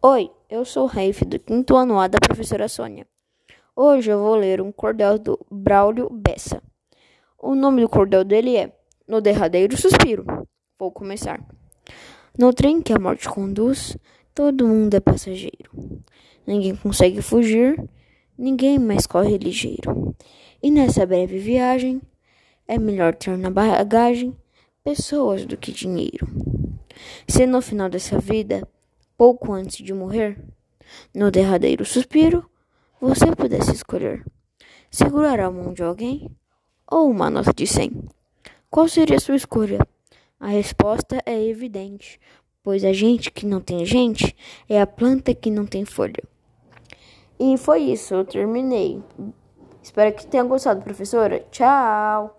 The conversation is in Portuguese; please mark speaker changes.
Speaker 1: Oi, eu sou o Raif do quinto ano A da professora Sônia. Hoje eu vou ler um cordel do Braulio Bessa. O nome do cordel dele é No Derradeiro Suspiro. Vou começar. No trem que a morte conduz, todo mundo é passageiro. Ninguém consegue fugir, ninguém mais corre ligeiro. E nessa breve viagem, é melhor ter na bagagem pessoas do que dinheiro. Se no final dessa vida pouco antes de morrer, no derradeiro suspiro, você pudesse escolher segurar a mão de alguém ou uma nota de cem. Qual seria a sua escolha? A resposta é evidente, pois a gente que não tem gente é a planta que não tem folha. E foi isso, eu terminei. Espero que tenha gostado, professora. Tchau!